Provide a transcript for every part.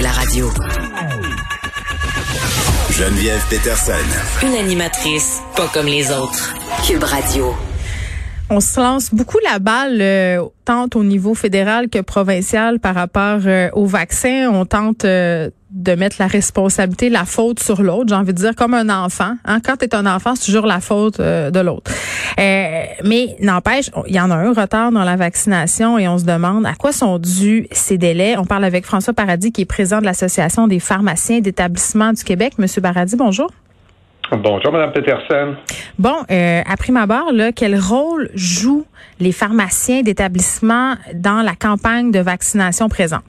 Écoutez la radio. Geneviève Peterson. Une animatrice pas comme les autres. Cube Radio. On se lance beaucoup la balle, euh, tant au niveau fédéral que provincial par rapport euh, au vaccin. On tente euh, de mettre la responsabilité, la faute sur l'autre. J'ai envie de dire comme un enfant. Hein? Quand tu es un enfant, c'est toujours la faute de l'autre. mais n'empêche, il y en a un retard dans la vaccination et on se demande à quoi sont dus ces délais. On parle avec François Paradis, qui est président de l'Association des pharmaciens d'établissement du Québec. Monsieur Paradis, bonjour. Bonjour, Mme Peterson. Bon, euh, à prime abord, là, quel rôle jouent les pharmaciens d'établissement dans la campagne de vaccination présente?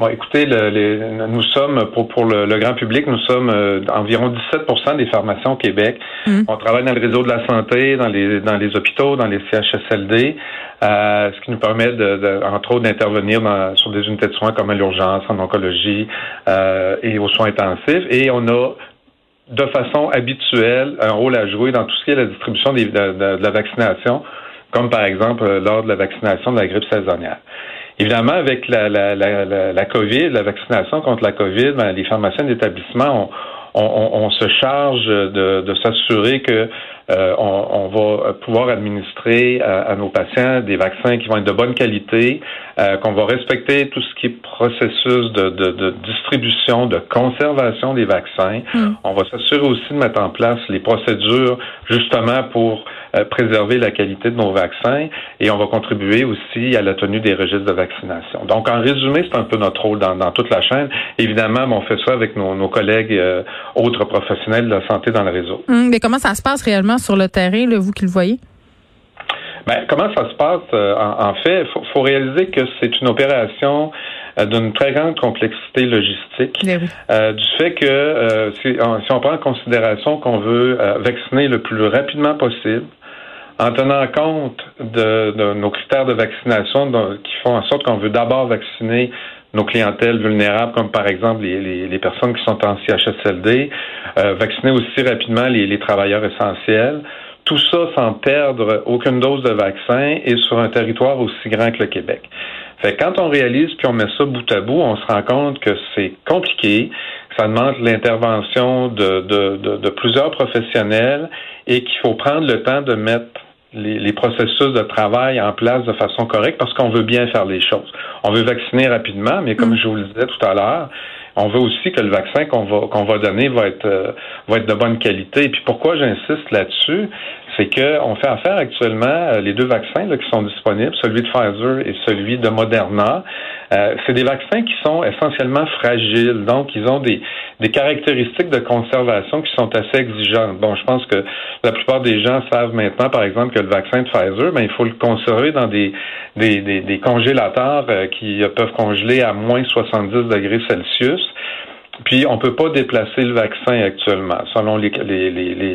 Bon, écoutez, nous sommes, pour, pour le, grand public, nous sommes euh, environ 17% des pharmaciens au Québec. Hum. On travaille dans le réseau de la santé, dans les, dans les hôpitaux, dans les CHSLD, euh, ce qui nous permet, de, entre autres, d'intervenir sur des unités de soins comme à l'urgence, en oncologie euh, et aux soins intensifs. Et on a de façon habituelle un rôle à jouer dans tout ce qui est la distribution de, la vaccination, comme par exemple euh, lors de la vaccination de la grippe saisonnière. Évidemment, avec la, la, la, la COVID, la vaccination contre la COVID, ben, les pharmaciens d'établissement, on, on, se charge de, de s'assurer que euh, on, va pouvoir administrer à, nos patients des vaccins qui vont être de bonne qualité, euh, qu'on va respecter tout ce qui est processus de, de, de distribution, de conservation des vaccins. Mm. On va s'assurer aussi de mettre en place les procédures justement pour euh, préserver la qualité de nos vaccins et on va contribuer aussi à la tenue des registres de vaccination. Donc, en résumé, c'est un peu notre rôle dans, dans, toute la chaîne. Évidemment, on fait ça avec nos, nos collègues euh, autres professionnels de la santé dans le réseau. Hum, mais comment ça se passe réellement? Sur le terrain, là, vous qui le voyez? Ben, comment ça se passe? Euh, en, fait, il faut, réaliser que c'est une opération d'une très grande complexité logistique, ben du fait que si, on, si, on, prend en considération qu'on veut vacciner le plus rapidement possible, en tenant compte de, nos critères de vaccination qui font en sorte qu'on veut d'abord vacciner nos clientèles vulnérables, comme par exemple les, personnes qui sont en CHSLD, euh, vacciner aussi rapidement les, travailleurs essentiels. Tout ça sans perdre aucune dose de vaccin et sur un territoire aussi grand que le Québec. Fait quand on réalise puis on met ça bout à bout, on se rend compte que c'est compliqué, ça demande l'intervention de, de plusieurs professionnels et qu'il faut prendre le temps de mettre les, processus de travail en place de façon correcte parce qu'on veut bien faire les choses. On veut vacciner rapidement, mais comme mm. je vous le disais tout à l'heure, on veut aussi que le vaccin qu'on va qu'on va donner va être euh, va être de bonne qualité. Et puis pourquoi j'insiste là-dessus, c'est qu'on fait affaire actuellement, euh, les deux vaccins qui sont disponibles, celui de Pfizer et celui de Moderna, euh, c'est des vaccins qui sont essentiellement fragiles. Donc, ils ont des, des caractéristiques de conservation qui sont assez exigeantes. Bon, je pense que la plupart des gens savent maintenant, par exemple, que le vaccin de Pfizer, ben, il faut le conserver dans des, des, des, congélateurs euh, qui peuvent congeler à moins 70 degrés Celsius. Puis, on peut pas déplacer le vaccin actuellement, selon les, les,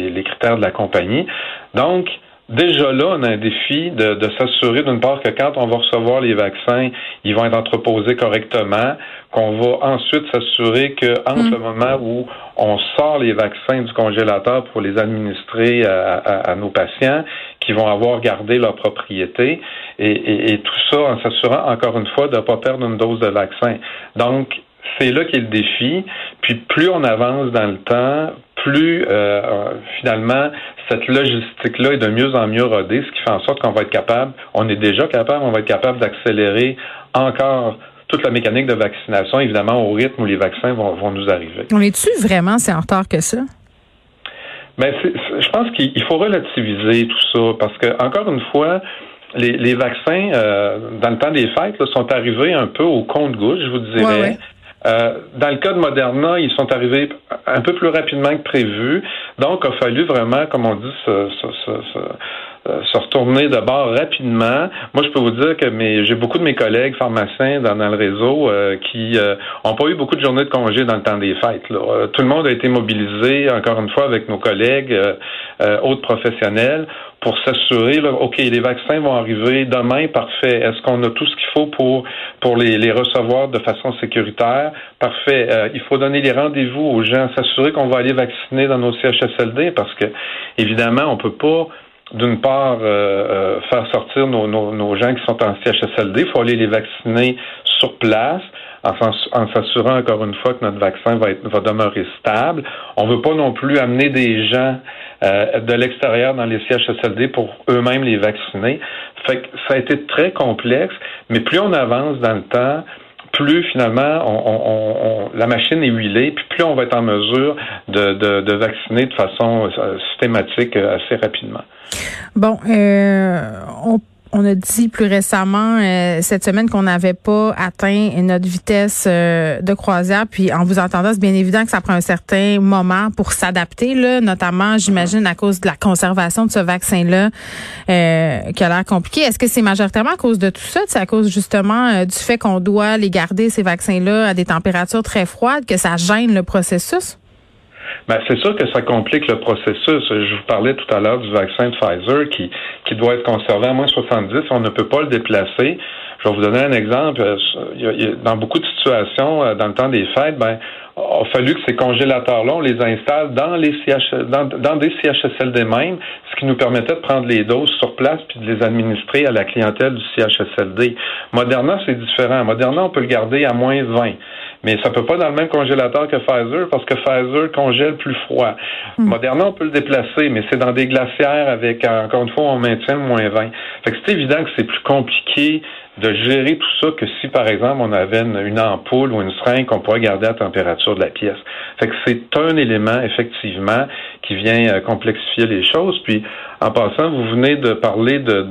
les critères de la compagnie. Donc, Déjà là, on a un défi de, de s'assurer d'une part que quand on va recevoir les vaccins, ils vont être entreposés correctement, qu'on va ensuite s'assurer que entre mm. le moment où on sort les vaccins du congélateur pour les administrer à, à, nos patients, qui vont avoir gardé leur propriété, et, et, et tout ça en s'assurant encore une fois de ne pas perdre une dose de vaccin. Donc, c'est là qu'est le défi. Puis plus on avance dans le temps, plus euh, finalement cette logistique-là est de mieux en mieux rodée, ce qui fait en sorte qu'on va être capable, on est déjà capable, on va être capable d'accélérer encore toute la mécanique de vaccination, évidemment au rythme où les vaccins vont, vont nous arriver. On est-tu vraiment si en retard que ça? Ben, je pense qu'il faut relativiser tout ça parce que encore une fois, les, les vaccins euh, dans le temps des fêtes là, sont arrivés un peu au compte-goutte, je vous dirais. Euh, dans le cas de Moderna, ils sont arrivés un peu plus rapidement que prévu. Donc, il a fallu vraiment, comme on dit, se, se, se, se retourner de bord rapidement. Moi, je peux vous dire que j'ai beaucoup de mes collègues pharmaciens dans, le réseau qui ont pas eu beaucoup de journées de congé dans le temps des fêtes. Là. tout le monde a été mobilisé, encore une fois, avec nos collègues autres professionnels pour s'assurer, OK, les vaccins vont arriver demain, parfait. Est-ce qu'on a tout ce qu'il faut pour, pour les, les recevoir de façon sécuritaire? Parfait. Euh, il faut donner les rendez-vous aux gens, s'assurer qu'on va aller vacciner dans nos CHSLD parce que, évidemment, on peut pas d'une part, euh, euh, faire sortir nos, nos, nos, gens qui sont en CHSLD. Il faut aller les vacciner sur place en, s'assurant encore une fois que notre vaccin va, être, va demeurer stable. On ne veut pas non plus amener des gens euh, de l'extérieur dans les CHSLD pour eux-mêmes les vacciner. Fait que ça a été très complexe, mais plus on avance dans le temps, plus finalement on, la machine est huilée, puis plus on va être en mesure de, de, vacciner de façon euh, systématique euh, assez rapidement. Bon, euh, on on a dit plus récemment euh, cette semaine qu'on n'avait pas atteint notre vitesse euh, de croisière. Puis en vous entendant, c'est bien évident que ça prend un certain moment pour s'adapter, là, notamment, j'imagine, à cause de la conservation de ce vaccin-là euh, qui a l'air compliqué. Est-ce que c'est majoritairement à cause de tout ça? C'est à cause justement du fait qu'on doit les garder, ces vaccins-là, à des températures très froides, que ça gêne le processus? Ben, c'est sûr que ça complique le processus. Je vous parlais tout à l'heure du vaccin de Pfizer qui, qui doit être conservé à moins 70. On ne peut pas le déplacer. Je vais vous donner un exemple. Dans beaucoup de situations, euh, dans le temps des fêtes, ben, il a fallu que ces congélateurs-là, on les installe dans les dans, des CHSLD même, ce qui nous permettait de prendre les doses sur place puis de les administrer à la clientèle du CHSLD. Moderna, c'est différent. Moderna, on peut le garder à moins 20 mais ça peut pas dans le même congélateur que Pfizer parce que Pfizer congèle plus froid. Hmm. Moderna, on peut le déplacer, mais c'est dans des glacières avec, encore une fois, on maintient le moins 20. Fait que c'est évident que c'est plus compliqué de gérer tout ça que si, par exemple, on avait une, ampoule ou une seringue qu'on pourrait garder à la température de la pièce. Fait que c'est un élément, effectivement, qui vient euh, complexifier les choses. Puis, en passant, vous venez de parler de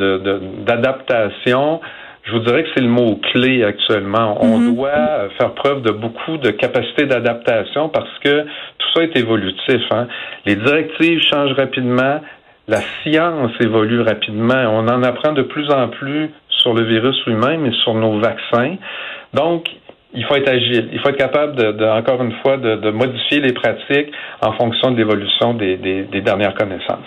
d'adaptation. Je vous dirais que c'est le mot clé actuellement. On mhm. doit faire preuve de beaucoup de capacité d'adaptation parce que tout ça est évolutif. Hein. Les directives changent rapidement, la science évolue rapidement. On en apprend de plus en plus sur le virus lui-même et sur nos vaccins. Donc, il faut être agile. Il faut être capable, de, encore une fois, de, modifier les pratiques en fonction de l'évolution des dernières connaissances.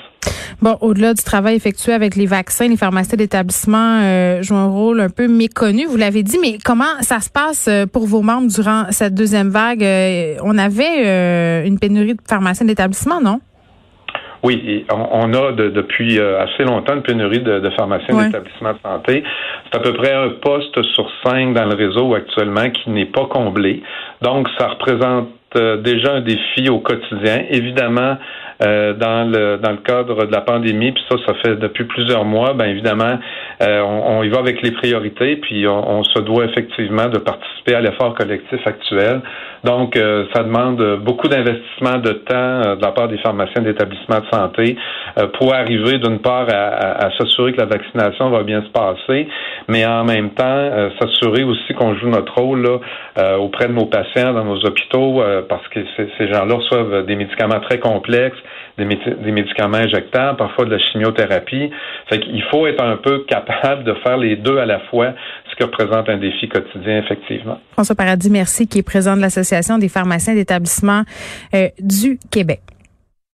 Bon, au-delà du travail effectué avec les vaccins, les pharmacies d'établissement euh, jouent un rôle un peu méconnu. Vous l'avez dit, mais comment ça se passe euh, pour vos membres durant cette deuxième vague? Euh, On avait une pénurie de pharmaciens d'établissement, non? Oui, on, a depuis assez longtemps une pénurie de, pharmaciens d'établissement de santé. C'est à peu près un poste sur cinq dans le réseau actuellement qui n'est pas comblé. Donc, ça représente déjà un défi au quotidien. Évidemment, euh, dans le dans le cadre de la pandémie, puis ça, ça fait depuis plusieurs mois, ben évidemment, euh, on, y va avec les priorités, puis on, se doit effectivement de participer à l'effort collectif actuel. Donc, euh, ça demande beaucoup d'investissement de temps de la part des pharmaciens d'établissements de santé pour arriver d'une part à, à, s'assurer que la vaccination va bien se passer, mais en même temps s'assurer aussi qu'on joue notre rôle là, auprès de nos patients dans nos hôpitaux, parce que ces gens-là reçoivent des médicaments très complexes des, médicaments injectables, parfois de la chimiothérapie. Fait qu'il faut être un peu capable de faire les deux à la fois, ce qui représente un défi quotidien, effectivement. François Paradis, merci, qui est président de l'Association des pharmaciens d'établissement euh, du Québec.